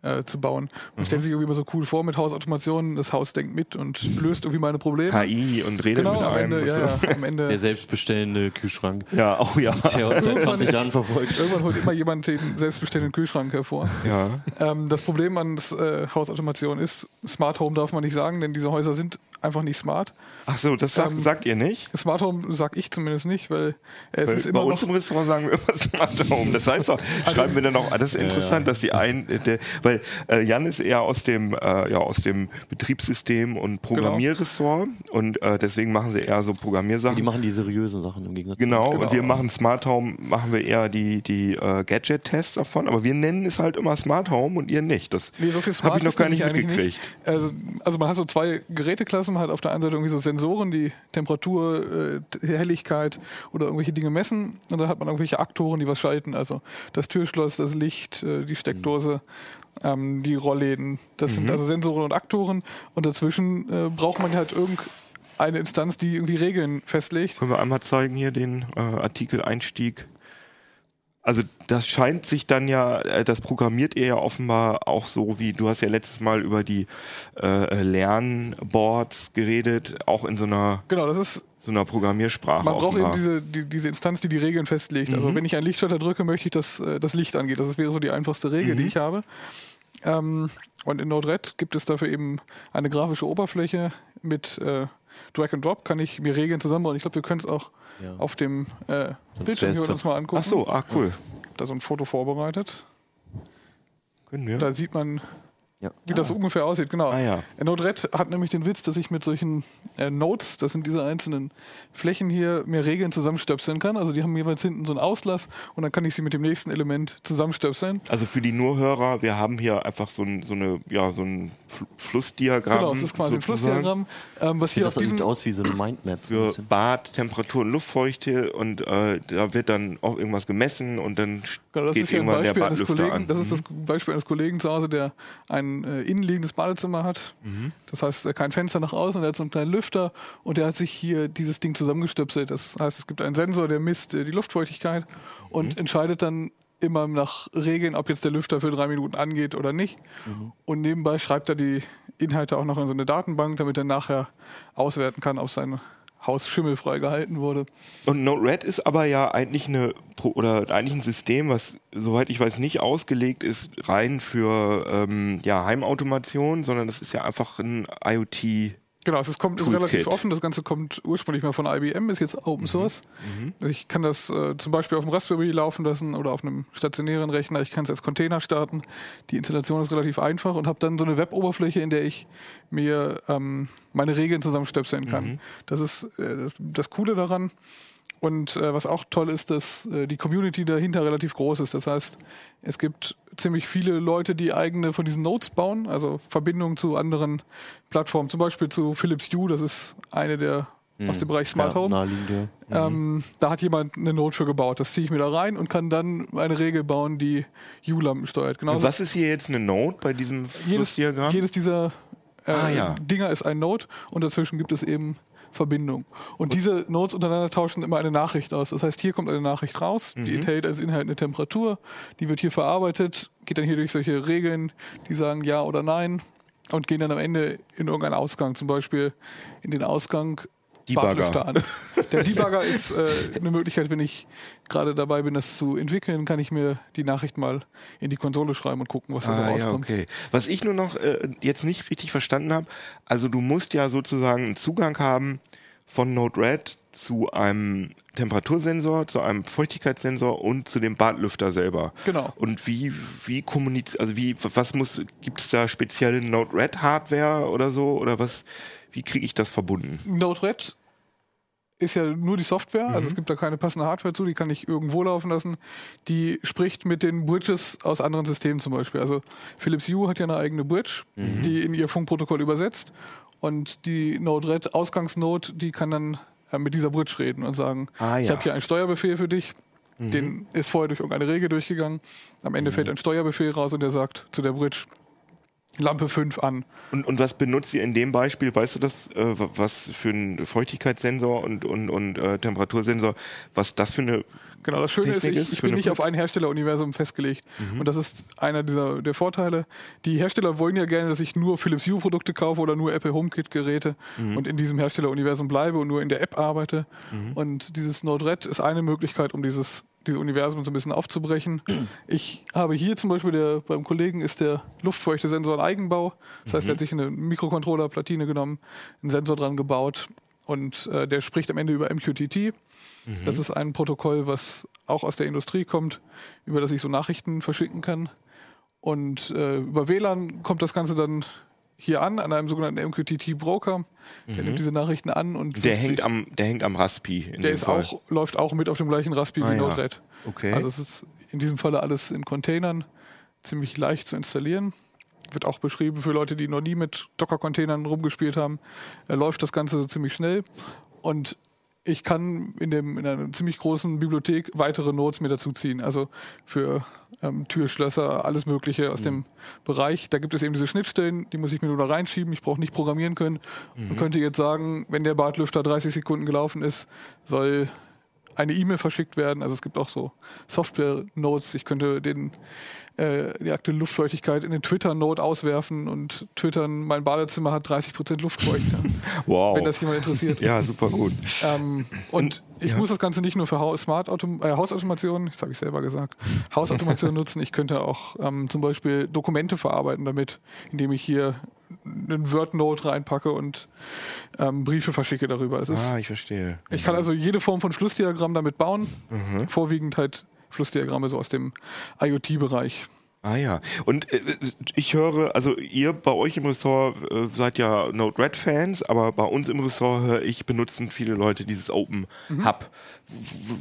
äh, zu bauen. Man stellt sich irgendwie immer so cool vor mit Hausautomation. Das Haus denkt mit und löst irgendwie meine Probleme. KI und redet Genau, mit am einem. Ende, ja, so. ja, am Der Ende. selbstbestellende Kühlschrank, ja, oh ja. der uns seit 20 Jahren verfolgt. Irgendwann holt immer jemand den selbstbestellenden Kühlschrank hervor. ja. Ähm, das Problem an äh, Hausautomation ist, Smart Home darf man nicht sagen, denn diese Häuser sind einfach nicht smart. Ach so, das sagt, Ähm, sagt ihr nicht? Smart Home sag ich zumindest nicht, weil es Weil ist bei immer uns noch im Restaurant sagen wir immer Smart Home. Das heißt doch, Also schreiben wir dann auch, ah, das ist interessant, dass die ein, äh, der, weil äh, Jan ist eher aus dem, äh, ja, aus dem Betriebssystem und Programmierressort und äh, deswegen machen sie eher so Programmiersachen. Die machen die seriösen Sachen im Gegensatz. Genau, Genau. und wir machen Smart Home, machen wir eher die, die äh, Gadget-Tests davon, aber wir nennen es halt immer Smart Home und ihr nicht. Das Nee, so viel Smart habe ich noch gar nicht mitgekriegt. nicht. Also, also man hat so zwei Geräteklassen, man hat auf der einen Seite irgendwie so Sensoren, die Temperatur, äh, Helligkeit oder irgendwelche Dinge messen und dann hat man irgendwelche Aktoren, die was schalten, also das Türschloss, das Licht, äh, die Steckdose, ähm, die Rollläden, das Mhm. sind also Sensoren und Aktoren und dazwischen äh, braucht man halt irgendeine Instanz, die irgendwie Regeln festlegt. Können wir einmal zeigen hier den äh, Artikel-Einstieg? Also das scheint sich dann ja, äh, das programmiert ihr ja offenbar auch so wie, du hast ja letztes Mal über die äh, Lernboards geredet, auch in so einer, Genau, das ist so einer Programmiersprache Man braucht eben offenbar. diese, die, diese Instanz, die die Regeln festlegt. Also Mhm. wenn ich einen Lichtschalter drücke, möchte ich, dass äh, das Licht angeht. Das wäre so die einfachste Regel, Mhm. die ich habe. Ähm, und in Node-RED gibt es dafür eben eine grafische Oberfläche mit äh, Drag and Drop. Kann ich mir Regeln zusammenbauen. Ich glaube, wir können es auch Ja. auf dem äh, Bildschirm hier uns mal angucken. Ach so, ah cool. Da so ein Foto vorbereitet. Können wir? Da sieht man, Ja. wie das ungefähr aussieht. Genau. Ah ja. Node-RED hat nämlich den Witz, dass ich mit solchen äh, Nodes, das sind diese einzelnen Flächen hier, mir Regeln zusammenstöpseln kann. Also die haben jeweils hinten so einen Auslass und dann kann ich sie mit dem nächsten Element zusammenstöpseln. Also für die Nurhörer, wir haben hier einfach so ein, so eine, ja, so ein Fl- Flussdiagramm. genau, es ist quasi ein. Flussdiagramm, ähm, was hier Das auf diesem... sieht aus wie so eine Mindmap. So für. Bad, Temperatur und Luftfeuchte und äh, da wird dann auch irgendwas gemessen und dann Genau, das geht ist irgendwann der Badlüfter Kollegen. an. Mhm. Das ist das Beispiel eines Kollegen zu Hause, der ein äh, innenliegendes Badezimmer hat. Mhm. Das heißt, äh, kein Fenster nach außen, der hat so einen kleinen Lüfter und der hat sich hier dieses Ding zusammengestöpselt. Das heißt, es gibt einen Sensor, der misst äh, die Luftfeuchtigkeit und Mhm. entscheidet dann immer nach Regeln, ob jetzt der Lüfter für drei Minuten angeht oder nicht. Mhm. Und nebenbei schreibt er die Inhalte auch noch in so eine Datenbank, damit er nachher auswerten kann, ob sein Haus schimmelfrei gehalten wurde. Und Node-RED ist aber ja eigentlich eine oder eigentlich ein System, was soweit ich weiß nicht ausgelegt ist rein für ähm, ja, Heimautomation, sondern das ist ja einfach ein IoT. Genau, es ist, kommt, ist Toolkit. relativ offen. Das Ganze kommt ursprünglich mal von IBM, ist jetzt Open Source. Ich kann das äh, zum Beispiel auf dem Raspberry laufen lassen oder auf einem stationären Rechner. Ich kann es als Container starten. Die Installation ist relativ einfach und habe dann so eine Web-Oberfläche, in der ich mir ähm, meine Regeln zusammenstöpseln kann. Das ist äh, das, das Coole daran. Und äh, was auch toll ist, dass äh, die Community dahinter relativ groß ist. Das heißt, es gibt ziemlich viele Leute, die eigene von diesen Nodes bauen, also Verbindungen zu anderen Plattformen, zum Beispiel zu Philips Hue, das ist eine der aus dem Bereich Smart Home. ja. Ähm, da hat jemand eine Node für gebaut. Das ziehe ich mir da rein und kann dann eine Regel bauen, die Hue-Lampen steuert. Genauso Was ist hier jetzt eine Node bei diesem jedes, Flussdiagramm? jedes dieser äh, Ah, ja. Dinger ist ein Node und dazwischen gibt es eben Verbindungen. Und diese Nodes untereinander tauschen immer eine Nachricht aus. Das heißt, hier kommt eine Nachricht raus, Mhm. die enthält als Inhalt eine Temperatur, die wird hier verarbeitet, geht dann hier durch solche Regeln, die sagen ja oder nein und gehen dann am Ende in irgendeinen Ausgang, zum Beispiel in den Ausgang Debugger. An. Der Debugger ist äh, eine Möglichkeit, wenn ich gerade dabei bin, das zu entwickeln, kann ich mir die Nachricht mal in die Konsole schreiben und gucken, was da so Ah, ja, rauskommt. okay. Was ich nur noch äh, jetzt nicht richtig verstanden habe, also du musst ja sozusagen einen Zugang haben von Node-RED zu einem Temperatursensor, zu einem Feuchtigkeitssensor und zu dem Badlüfter selber. Genau. Und wie, wie kommuniziert, also wie, was muss, gibt es da spezielle Node-RED-Hardware oder so? Oder was, wie kriege ich das verbunden? Node-RED ist ja nur die Software, also es gibt da keine passende Hardware zu, die kann ich irgendwo laufen lassen. Die spricht mit den Bridges aus anderen Systemen zum Beispiel. Also Philips Hue hat ja eine eigene Bridge, die in ihr Funkprotokoll übersetzt. Und die Node-RED Ausgangsnode, die kann dann äh, mit dieser Bridge reden und sagen, Ah, ich ja. habe hier einen Steuerbefehl für dich. Den ist vorher durch irgendeine Regel durchgegangen. Am Ende fällt ein Steuerbefehl raus und der sagt zu der Bridge, Lampe 5 an. Und, und was benutzt ihr in dem Beispiel? Weißt du das, äh, wa- was für ein Feuchtigkeitssensor und, und, und äh, Temperatursensor, was das für eine Genau, das Schöne Technik ist, ich, ich bin nicht auf ein Herstelleruniversum festgelegt. Und das ist einer dieser der Vorteile. Die Hersteller wollen ja gerne, dass ich nur Philips Hue Produkte kaufe oder nur Apple HomeKit Geräte und in diesem Herstelleruniversum bleibe und nur in der App arbeite. Und dieses Node-RED ist eine Möglichkeit, um dieses diese Universum so ein bisschen aufzubrechen. Ich habe hier zum Beispiel, der, beim Kollegen ist der Luftfeuchtesensor ein Eigenbau. Das heißt, er hat sich eine Mikrocontroller-Platine genommen, einen Sensor dran gebaut und äh, der spricht am Ende über MQTT. Das ist ein Protokoll, was auch aus der Industrie kommt, über das ich so Nachrichten verschicken kann. Und äh, über WLAN kommt das Ganze dann hier an, an einem sogenannten MQTT-Broker. Der nimmt diese Nachrichten an und Mhm. Der hängt am, der hängt am Raspi. In der dem ist Fall. auch, läuft auch mit auf dem gleichen Raspi Ah, wie ja. Node-RED. Okay. Also es ist in diesem Falle alles in Containern, ziemlich leicht zu installieren. Wird auch beschrieben für Leute, die noch nie mit Docker-Containern rumgespielt haben. Äh, läuft das Ganze ziemlich schnell. Und ich kann in, dem, in einer ziemlich großen Bibliothek weitere Nodes mir dazu ziehen. Also für ähm, Türschlösser, alles Mögliche aus dem Bereich. Da gibt es eben diese Schnittstellen, die muss ich mir nur da reinschieben. Ich brauche nicht programmieren können. Man könnte jetzt sagen, wenn der Badlüfter 30 Sekunden gelaufen ist, soll eine E-Mail verschickt werden. Also es gibt auch so Software-Notes. Ich könnte den, äh, die aktuelle Luftfeuchtigkeit in den Twitter-Node auswerfen und twittern, mein Badezimmer hat 30% Luftfeuchte. wow. wenn das jemand interessiert. ja, super gut. Ähm, und ich ja. muss das Ganze nicht nur für Smart äh, Hausautomation, das habe ich selber gesagt, Hausautomation nutzen. Ich könnte auch ähm, zum Beispiel Dokumente verarbeiten damit, indem ich hier einen Word-Note reinpacke und ähm, Briefe verschicke darüber. Es ist, Ah, ich verstehe. ich kann also jede Form von Flussdiagramm damit bauen. Mhm. Vorwiegend halt Flussdiagramme so aus dem IoT-Bereich. Ah ja. Und äh, ich höre, also ihr bei euch im Ressort äh, seid ja Node-RED-Fans, aber bei uns im Ressort höre ich, benutzen viele Leute dieses Open Mhm. Hub.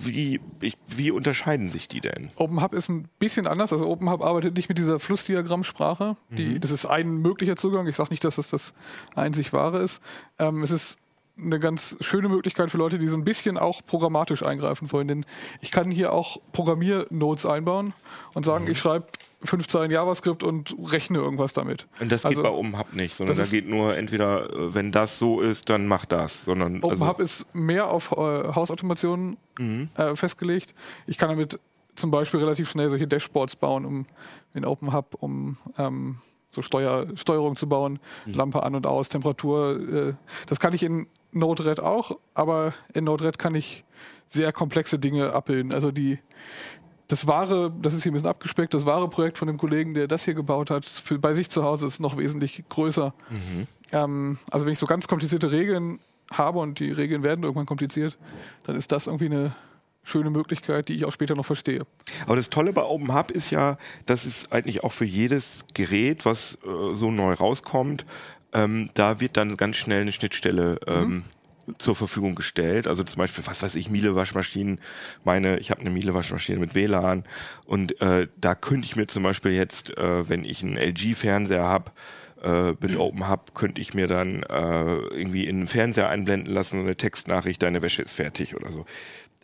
Wie, ich, wie unterscheiden sich die denn? OpenHub ist ein bisschen anders. Also OpenHub arbeitet nicht mit dieser Flussdiagrammsprache. Die, Das ist ein möglicher Zugang. Ich sage nicht, dass das das einzig wahre ist. Ähm, es ist eine ganz schöne Möglichkeit für Leute, die so ein bisschen auch programmatisch eingreifen wollen. Denn ich kann hier auch Programmiernodes einbauen und sagen, ich schreibe fünf Zeilen JavaScript und rechne irgendwas damit. Und das Also- geht bei Open Hub nicht, sondern da geht nur entweder, äh, wenn das so ist, dann mach das. Sondern, OpenHub also, ist mehr auf äh, Hausautomation Mhm. äh, festgelegt. Ich kann damit zum Beispiel relativ schnell solche Dashboards bauen, um in OpenHub, um ähm, so Steuer, Steuerung zu bauen, Mhm. Lampe an und aus, Temperatur. Äh, das kann ich in Node-RED auch, aber in Node-RED kann ich sehr komplexe Dinge abbilden. Also die das wahre, das ist hier ein bisschen abgespeckt, das wahre Projekt von dem Kollegen, der das hier gebaut hat, für, bei sich zu Hause ist noch wesentlich größer. Ähm, also wenn ich so ganz komplizierte Regeln habe und die Regeln werden irgendwann kompliziert, dann ist das irgendwie eine schöne Möglichkeit, die ich auch später noch verstehe. aber das Tolle bei Open Hub ist ja, dass es eigentlich auch für jedes Gerät, was äh, so neu rauskommt, ähm, da wird dann ganz schnell eine Schnittstelle ähm, zur Verfügung gestellt. Also zum Beispiel, was weiß ich, Miele-Waschmaschinen. Meine, ich habe eine Miele-Waschmaschine mit WLAN und äh, da könnte ich mir zum Beispiel jetzt, äh, wenn ich einen LG-Fernseher habe, äh, mit Open Hub könnte ich mir dann äh, irgendwie in den Fernseher einblenden lassen, so eine Textnachricht, deine Wäsche ist fertig oder so.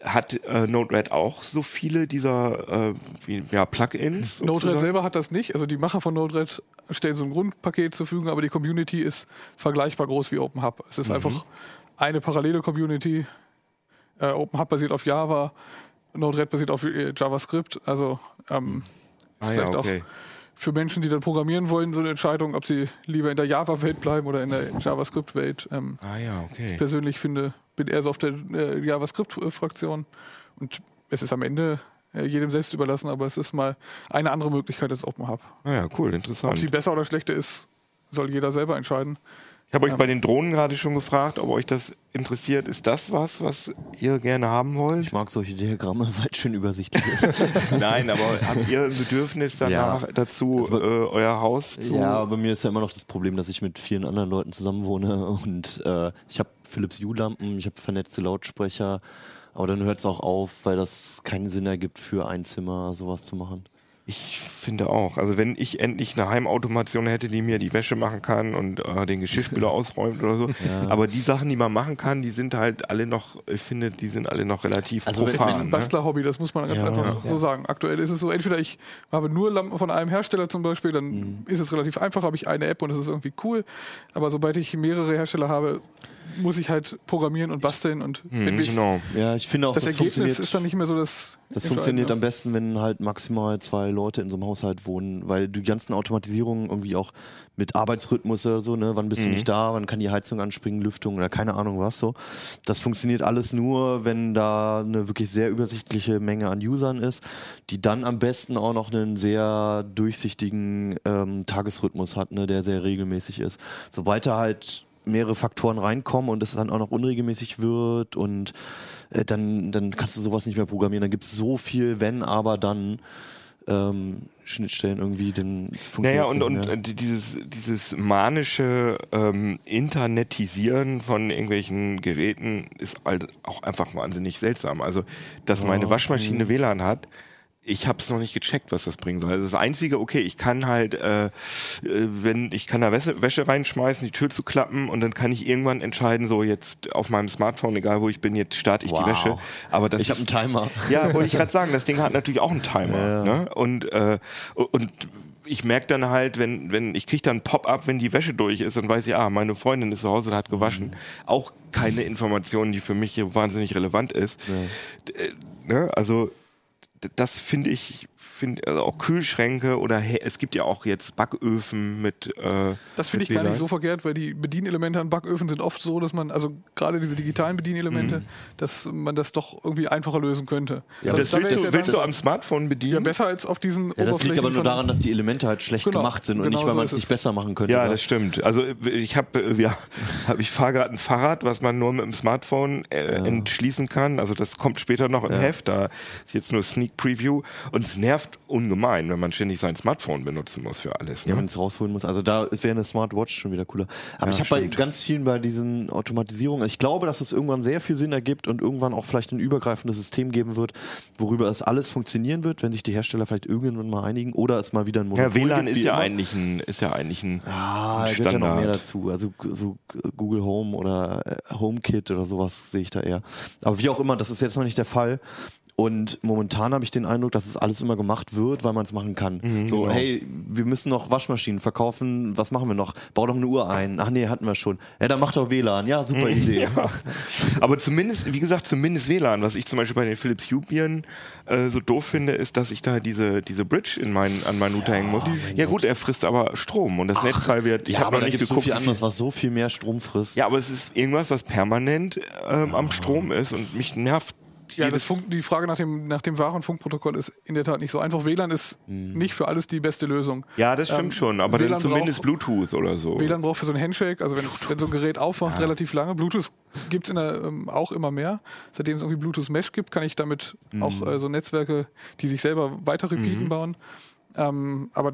Hat äh, Node-RED auch so viele dieser äh, wie, ja, Plugins? Node-RED selber hat das nicht. Also die Macher von Node-RED stellen so ein Grundpaket zur Verfügung, aber die Community ist vergleichbar groß wie OpenHub. Es ist Mhm. einfach eine parallele Community. Äh, OpenHub basiert auf Java, Node-RED basiert auf äh, JavaScript. Also ähm, ist Ah ja, vielleicht okay. auch für Menschen, die dann programmieren wollen, so eine Entscheidung, ob sie lieber in der Java-Welt bleiben oder in der JavaScript-Welt. Ähm, Ah ja, okay. ich persönlich finde, bin eher so auf der äh, JavaScript-Fraktion. Und es ist am Ende äh, jedem selbst überlassen, aber es ist mal eine andere Möglichkeit als OpenHub. Ah ja, cool, Ob sie interessant. besser oder schlechter ist, soll jeder selber entscheiden. Ich habe euch bei den Drohnen gerade schon gefragt, ob euch das interessiert. Ist das was, was ihr gerne haben wollt? Ich mag solche Diagramme, weil es schön übersichtlich ist. Nein, aber habt ihr ein Bedürfnis danach Ja. dazu, Also, äh, euer Haus zu... Ja, bei mir ist ja immer noch das Problem, dass ich mit vielen anderen Leuten zusammen wohne und äh, ich habe Philips Hue-Lampen, ich habe vernetzte Lautsprecher, aber dann hört es auch auf, weil das keinen Sinn ergibt, für ein Zimmer sowas zu machen. Ich finde auch. Also wenn ich endlich eine Heimautomation hätte, die mir die Wäsche machen kann und äh, den Geschirrspüler ausräumt oder so. Aber die Sachen, die man machen kann, die sind halt alle noch, ich finde, die sind alle noch relativ Also Es ist profan. ein ne? Bastler-Hobby, das muss man ganz Ja. einfach so sagen. Aktuell ist es so, entweder ich habe nur Lampen von einem Hersteller zum Beispiel, dann Mhm. ist es relativ einfach, habe ich eine App und es ist irgendwie cool. Aber sobald ich mehrere Hersteller habe, muss ich halt programmieren und basteln und Hm, ich, genau. Ja, ich finde auch, das das, Ergebnis ist dann nicht mehr so das. Das funktioniert am Entscheidende. besten, wenn halt maximal zwei Leute in so einem Haushalt wohnen, weil die ganzen Automatisierungen irgendwie auch mit Arbeitsrhythmus oder so, ne, wann bist du nicht da, wann kann die Heizung anspringen, Lüftung oder keine Ahnung was so. Das funktioniert alles nur, wenn da eine wirklich sehr übersichtliche Menge an Usern ist, die dann am besten auch noch einen sehr durchsichtigen ähm, Tagesrhythmus hat, ne, der sehr regelmäßig ist. Sobald da halt mehrere Faktoren reinkommen und es dann auch noch unregelmäßig wird und äh, dann, dann kannst du sowas nicht mehr programmieren. Dann gibt es so viel, wenn, aber dann ähm, Schnittstellen irgendwie, dann Naja, funktioniert und, und dieses, dieses manische ähm, Internetisieren von irgendwelchen Geräten ist halt auch einfach wahnsinnig seltsam. Also, dass meine Waschmaschine WLAN hat, ich habe es noch nicht gecheckt, was das bringen soll. Also das Einzige, okay, ich kann halt, äh, äh, wenn ich kann da Wäsche, Wäsche reinschmeißen, die Tür zu klappen und dann kann ich irgendwann entscheiden, so jetzt auf meinem Smartphone, egal wo ich bin, jetzt starte ich Wow. die Wäsche. Aber das ich habe einen Timer. ja, wollte ich gerade sagen, das Ding hat natürlich auch einen Timer. Ja. Ne? Und, äh, und ich merke dann halt, wenn, wenn ich kriege dann Pop-up, wenn die Wäsche durch ist, dann weiß ich, ah, meine Freundin ist zu Hause und hat gewaschen. Auch keine Information, die für mich hier wahnsinnig relevant ist. D- äh, Ne? Also das finde ich, finde also auch Kühlschränke oder es gibt ja auch jetzt Backöfen mit. Äh, Das finde ich gar nicht so verkehrt, weil die Bedienelemente an Backöfen sind oft so, dass man, also gerade diese digitalen Bedienelemente, dass man das doch irgendwie einfacher lösen könnte. Ja, Mhm. Das da willst, du, ja willst du am Smartphone bedienen? ja, besser als auf diesen Ja, das liegt aber nur daran, dass die Elemente halt schlecht Genau, gemacht sind und genau nicht, weil so man es nicht es. besser machen könnte. Ja, ne? das stimmt. Also ich habe, wir, hab, ich fahre gerade ein Fahrrad, was man nur mit dem Smartphone äh, entschließen kann. Also das kommt später noch im Heft. Da ist jetzt nur Sneak Preview und es nervt ungemein, wenn man ständig sein Smartphone benutzen muss für alles. Ja, Ne? wenn es rausholen muss. Also da wäre eine Smartwatch schon wieder cooler. Aber Ja, ich habe bei ganz vielen bei diesen Automatisierungen, ich glaube, dass es irgendwann sehr viel Sinn ergibt und irgendwann auch vielleicht ein übergreifendes System geben wird, worüber es alles funktionieren wird, wenn sich die Hersteller vielleicht irgendwann mal einigen oder es mal wieder ein Monopol ja, WLAN gibt, ist ja immer. eigentlich ein, ist ja eigentlich ein, Ah, ein da gehört ja noch mehr Standard. dazu. Also so Google Home oder äh, HomeKit oder sowas sehe ich da eher. Aber wie auch immer, das ist jetzt noch nicht der Fall. Und momentan habe ich den Eindruck, dass es alles immer gemacht wird, weil man es machen kann. so, genau. hey, wir müssen noch Waschmaschinen verkaufen. Was machen wir noch? Bau doch eine Uhr ein. Ach nee, hatten wir schon. Ja, dann mach doch WLAN. Ja, super Idee. Ja. Aber zumindest, wie gesagt, zumindest WLAN. Was ich zum Beispiel bei den Philips Hue Bieren äh, so doof finde, ist, dass ich da diese, diese Bridge in mein, an meinen Router hängen muss. Ja gut, er frisst aber Strom und das Netzteil wird, ich ja, habe noch nicht es so geguckt, viel anderes, was so viel mehr Strom frisst. Ja, aber es ist irgendwas, was permanent ähm, am Strom ist und mich nervt. Ja, Funk, die Frage nach dem, nach dem wahren Funkprotokoll ist in der Tat nicht so einfach. WLAN ist Mhm. nicht für alles die beste Lösung. ja, das stimmt Ähm, schon, aber dann zumindest braucht- Bluetooth oder so. WLAN braucht für so ein Handshake, also wenn, es, wenn so ein Gerät aufwacht, relativ lange. Bluetooth gibt es ähm, auch immer mehr. Seitdem es irgendwie Bluetooth Mesh gibt, kann ich damit Mhm. auch äh, so Netzwerke, die sich selber weiter repeaten, bauen. Ähm, aber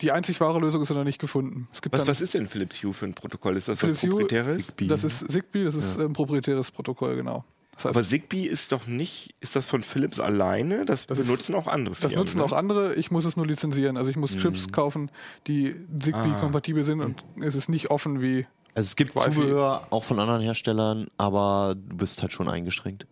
die, einzig wahre Lösung ist noch nicht gefunden. Was, was ist denn Philips Hue für ein Protokoll? Ist das Philips was Hue, proprietäres? das ist Zigbee, das ist ein proprietäres Protokoll, genau. Das heißt, Aber Zigbee ist doch nicht, ist das von Philips alleine? Das, Das ist- benutzen auch andere Firmen. das nutzen ne? auch andere. Ich muss es nur lizenzieren. Also ich muss Chips kaufen, die Zigbee-kompatibel sind und es ist nicht offen wie. Also es gibt. Zubehör auch von anderen Herstellern, aber du bist halt schon eingeschränkt.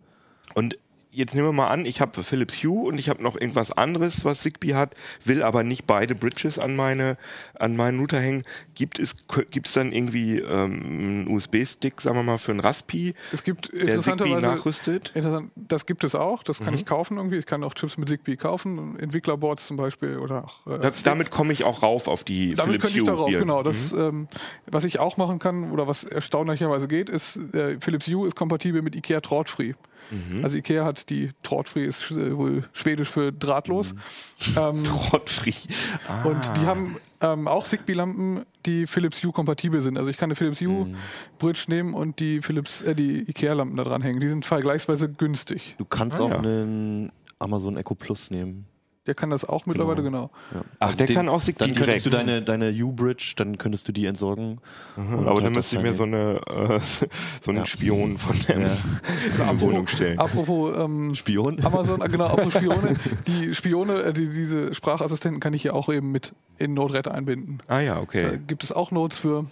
Und jetzt nehmen wir mal an, ich habe Philips Hue und ich habe noch irgendwas anderes, was Zigbee hat, will aber nicht beide Bridges an meine an meinen Router hängen. Gibt es gibt's dann irgendwie ähm, einen USB-Stick, sagen wir mal, für einen Raspi, Es gibt der Zigbee nachrüstet? Interessant, das gibt es auch, das Mhm. kann ich kaufen irgendwie. Ich kann auch Chips mit Zigbee kaufen, Entwicklerboards zum Beispiel oder auch. äh, Das, damit komme ich auch rauf auf die Damit Philips könnte ich Hue. darauf, genau. Das, ähm, was ich auch machen kann oder was erstaunlicherweise geht, ist, äh, Philips Hue ist kompatibel mit IKEA Trautfree. Mhm. Also IKEA hat die Trautfree ist äh, wohl schwedisch für drahtlos. Ähm, Trottfree. Ah. und die haben ähm, auch Zigbee-Lampen, die Philips Hue kompatibel sind. Also ich kann eine Philips Hue Mhm. Bridge nehmen und die Philips, äh, die IKEA-Lampen da dran hängen. Die sind vergleichsweise günstig. Du kannst Ah, auch ja. einen Amazon Echo Plus nehmen. Der kann das auch mittlerweile, genau. Ja. Ach, der kann auch Zigbee Dann könntest direkt. du deine, deine U-Bridge, dann könntest du die entsorgen. und aber dann halt müsste ich mir so, eine, äh, so einen Ja. Spion von der die Wohnung stellen. Apropos ähm, Spion? Amazon, genau, apropos Spione. Die Spione, äh, die, diese Sprachassistenten kann ich hier auch eben mit in Node-RED einbinden. Ah ja, Da okay. gibt es auch Nodes für.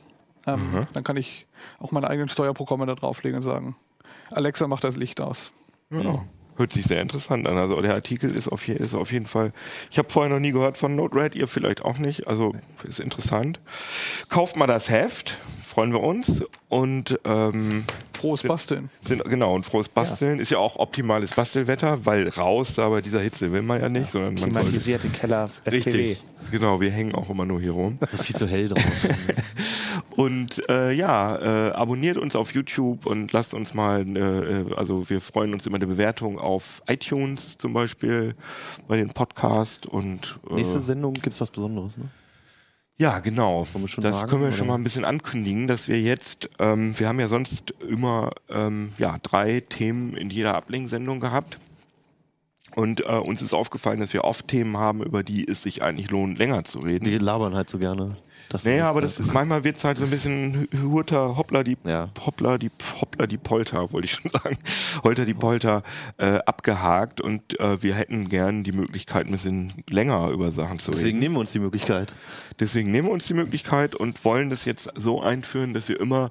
Ähm, Dann kann ich auch meine eigenen Steuerprogramme da drauflegen und sagen, Alexa macht das Licht aus. Ja. Hört sich sehr interessant an. Also der Artikel ist auf, ist auf jeden Fall. Ich habe vorher noch nie gehört von Node-RED, ihr vielleicht auch nicht. Also ist interessant. Kauft mal das Heft, freuen wir uns. Und ähm, Frohes Basteln. sind, genau, und frohes Basteln ist ja auch optimales Bastelwetter, weil raus da bei dieser Hitze will man ja nicht, sondern man sollte. Klimatisierte Keller, FPW. Richtig. Genau, wir hängen auch immer nur hier rum. Viel zu hell drauf. Und äh, ja, äh, abonniert uns auf YouTube und lasst uns mal, äh, äh, also wir freuen uns über eine Bewertung auf iTunes zum Beispiel bei den Podcast und äh, Nächste Sendung gibt es was Besonderes, ne? ja genau. Das sagen, können wir oder? schon mal ein bisschen ankündigen, dass wir jetzt, ähm, wir haben ja sonst immer ähm, ja drei Themen in jeder Ablink-Sendung gehabt. Und äh, uns ist aufgefallen, dass wir oft Themen haben, über die es sich eigentlich lohnt, länger zu reden. Wir labern halt so gerne. Das Naja, aber das ist, manchmal wird es halt so ein bisschen Hurter, hoppla die, Ja. hoppla die, hoppla die Polter, wollte ich schon sagen, holter die Polter äh, abgehakt und äh, wir hätten gern die Möglichkeit, ein bisschen länger über Sachen zu Deswegen reden. nehmen wir uns die Möglichkeit. Deswegen nehmen wir uns die Möglichkeit und wollen das jetzt so einführen, dass wir immer,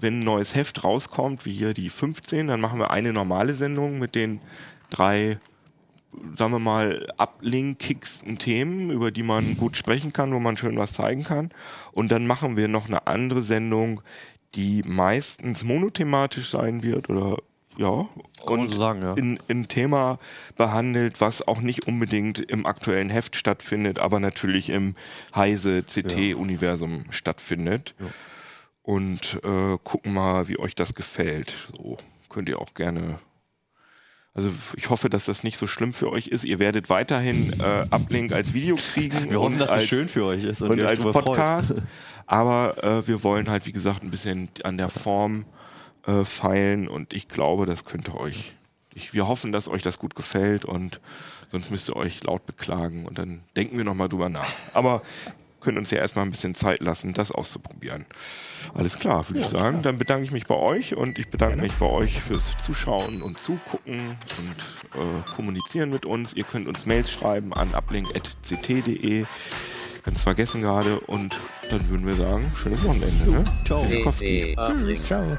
wenn ein neues Heft rauskommt, wie hier die 15, dann machen wir eine normale Sendung mit den drei sagen wir mal, ablinkicksten Themen, über die man gut sprechen kann, wo man schön was zeigen kann. Und dann machen wir noch eine andere Sendung, die meistens monothematisch sein wird oder ja, Kann und so sagen, ja. in, in Thema behandelt, was auch nicht unbedingt im aktuellen Heft stattfindet, aber natürlich im Heise CT-Universum stattfindet. Und äh, gucken mal, wie euch das gefällt. So könnt ihr auch gerne also ich hoffe, dass das nicht so schlimm für euch ist. Ihr werdet weiterhin äh, Uplink als Video kriegen. Wir hoffen, und dass als, es schön für euch ist und euch als drüber freut. Podcast. Aber äh, wir wollen halt, wie gesagt, ein bisschen an der Form äh, feilen und ich glaube, das könnte euch. Ich, wir hoffen, dass euch das gut gefällt und sonst müsst ihr euch laut beklagen und dann denken wir nochmal drüber nach. Aber können uns ja erstmal ein bisschen Zeit lassen, das auszuprobieren. Alles klar, würde ich sagen. Dann bedanke ich mich bei euch und ich bedanke mich bei euch fürs Zuschauen und Zugucken und äh, kommunizieren mit uns. Ihr könnt uns Mails schreiben an uplink.ct.de. Ganz vergessen gerade und dann würden wir sagen, schönes Wochenende. Ne? Ciao. Ciao.